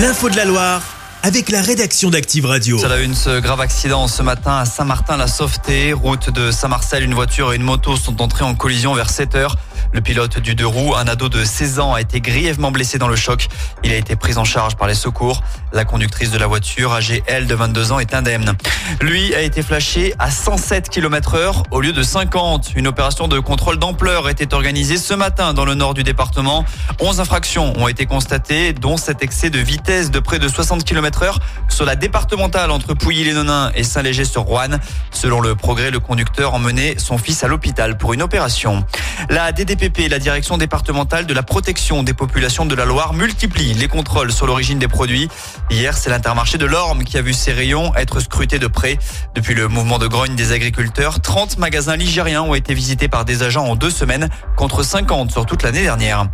L'info de la Loire avec la rédaction d'Active Radio. Ça a une, ce grave accident ce matin à Saint-Martin-la-Sauveté. Route de Saint-Marcel, une voiture et une moto sont entrées en collision vers 7 heures. Le pilote du deux roues, un ado de 16 ans, a été grièvement blessé dans le choc. Il a été pris en charge par les secours. La conductrice de la voiture, âgée elle de 22 ans, est indemne. Lui a été flashé à 107 km heure au lieu de 50. Une opération de contrôle d'ampleur était organisée ce matin dans le nord du département. 11 infractions ont été constatées, dont cet excès de vitesse de près de 60 km heure sur la départementale entre Pouilly-les-Nonains et Saint-Léger-sur-Roanne. Selon le progrès, le conducteur emmenait son fils à l'hôpital pour une opération. La DDPP, la direction départementale de la protection des populations de la Loire, multiplie les contrôles sur l'origine des produits. Hier, c'est l'intermarché de l'Orme qui a vu ses rayons être scrutés de près. Depuis le mouvement de grogne des agriculteurs, 30 magasins ligériens ont été visités par des agents en deux semaines, contre 50 sur toute l'année dernière.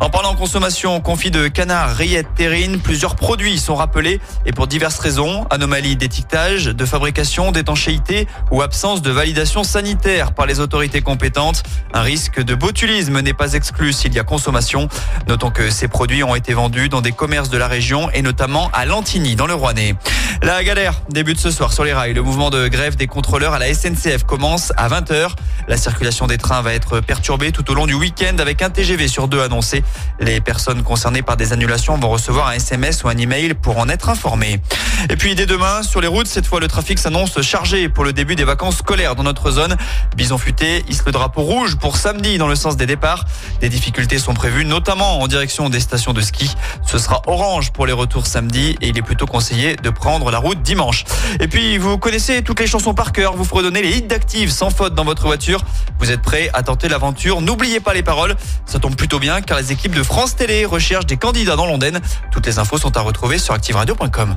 En parlant consommation, confit de canard, rillettes, terrine, plusieurs produits sont rappelés et pour diverses raisons, anomalie d'étiquetage, de fabrication, d'étanchéité ou absence de validation sanitaire par les autorités compétentes. Un risque de botulisme n'est pas exclu s'il y a consommation. Notons que ces produits ont été vendus dans des commerces de la région et notamment à Lantigny dans le Rouennais. La galère débute ce soir sur les rails. Le mouvement de grève des contrôleurs à la SNCF commence à 20h. La circulation des trains va être perturbée tout au long du week-end avec un TGV sur deux annoncé. Les personnes concernées par des annulations vont recevoir un SMS ou un email pour en être informées. Et puis dès demain, sur les routes, cette fois le trafic s'annonce chargé pour le début des vacances scolaires dans notre zone. Bison futé hisse le drapeau rouge pour samedi dans le sens des départs. Des difficultés sont prévues notamment en direction des stations de ski. Ce sera orange pour les retours samedi et il est plutôt conseillé de prendre la route dimanche. Et puis vous connaissez toutes les chansons par cœur, vous fredonnez les hits d'Active sans faute dans votre voiture. Vous êtes prêts à tenter l'aventure, n'oubliez pas les paroles. Ça tombe plutôt bien car les équipes de France Télé recherchent des candidats dans l'Ondaine. Toutes les infos sont à retrouver sur activeradio.com.